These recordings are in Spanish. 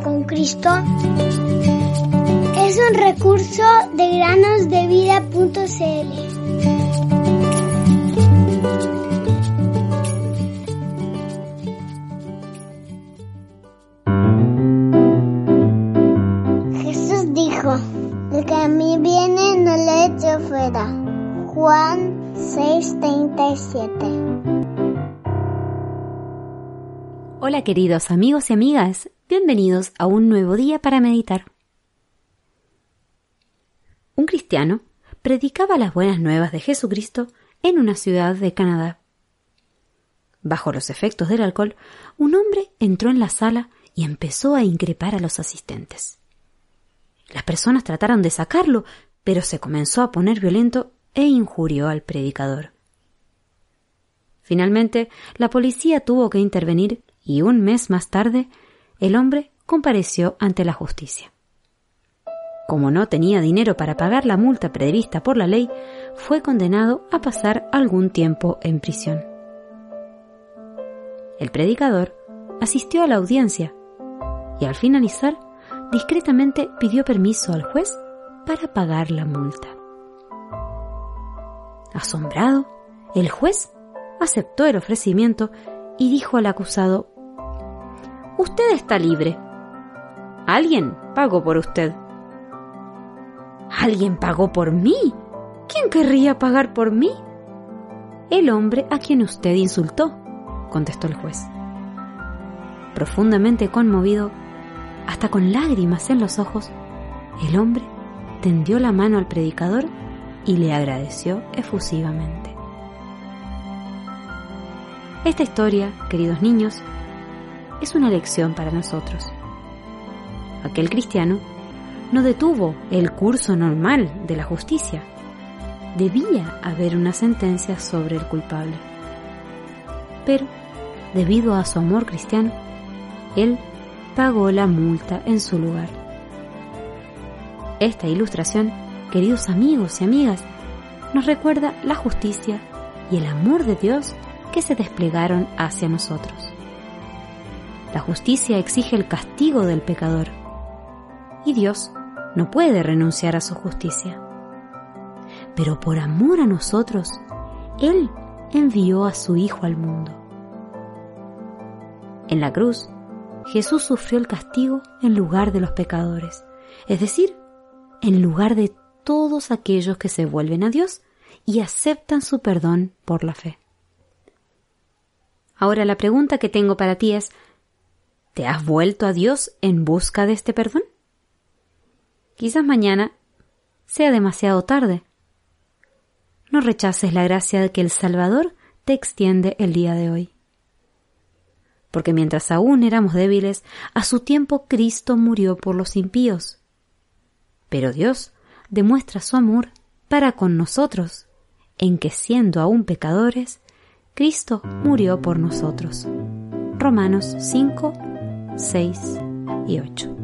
Con Cristo es un recurso de granosdevida.cl. Jesús dijo, el que a mí viene no le echo fuera. Juan 6:37 Hola queridos amigos y amigas, bienvenidos a un nuevo día para meditar. Un cristiano predicaba las buenas nuevas de Jesucristo en una ciudad de Canadá. Bajo los efectos del alcohol, un hombre entró en la sala y empezó a increpar a los asistentes. Las personas trataron de sacarlo, pero se comenzó a poner violento e injurió al predicador. Finalmente, la policía tuvo que intervenir y un mes más tarde el hombre compareció ante la justicia. Como no tenía dinero para pagar la multa prevista por la ley, fue condenado a pasar algún tiempo en prisión. El predicador asistió a la audiencia y al finalizar discretamente pidió permiso al juez para pagar la multa. Asombrado, el juez aceptó el ofrecimiento y dijo al acusado Usted está libre. Alguien pagó por usted. ¿Alguien pagó por mí? ¿Quién querría pagar por mí? El hombre a quien usted insultó, contestó el juez. Profundamente conmovido, hasta con lágrimas en los ojos, el hombre tendió la mano al predicador y le agradeció efusivamente. Esta historia, queridos niños, es una lección para nosotros. Aquel cristiano no detuvo el curso normal de la justicia. Debía haber una sentencia sobre el culpable. Pero, debido a su amor cristiano, él pagó la multa en su lugar. Esta ilustración, queridos amigos y amigas, nos recuerda la justicia y el amor de Dios que se desplegaron hacia nosotros. La justicia exige el castigo del pecador y Dios no puede renunciar a su justicia. Pero por amor a nosotros, Él envió a su Hijo al mundo. En la cruz, Jesús sufrió el castigo en lugar de los pecadores, es decir, en lugar de todos aquellos que se vuelven a Dios y aceptan su perdón por la fe. Ahora la pregunta que tengo para ti es, ¿Te has vuelto a Dios en busca de este perdón? Quizás mañana sea demasiado tarde. No rechaces la gracia que el Salvador te extiende el día de hoy. Porque mientras aún éramos débiles, a su tiempo Cristo murió por los impíos. Pero Dios demuestra su amor para con nosotros, en que siendo aún pecadores, Cristo murió por nosotros. Romanos 5, 6 y 8.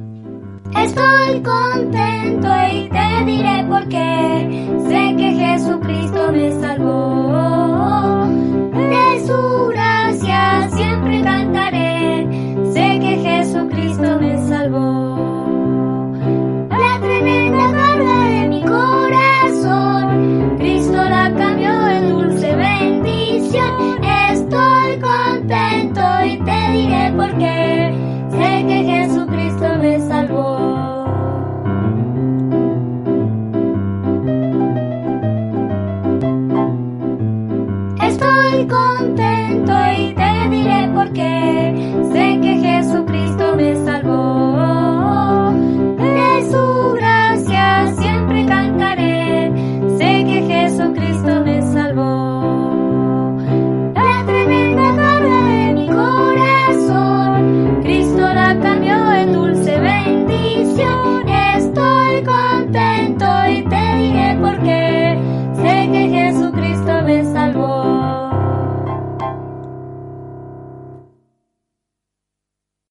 Estoy contento y te diré por qué. Sé que Jesucristo me salvó. De su gracia siempre cantaré. Sé que Jesucristo me salvó. La tremenda carga de mi corazón. Cristo la cambió en dulce bendición. Estoy contento encontré.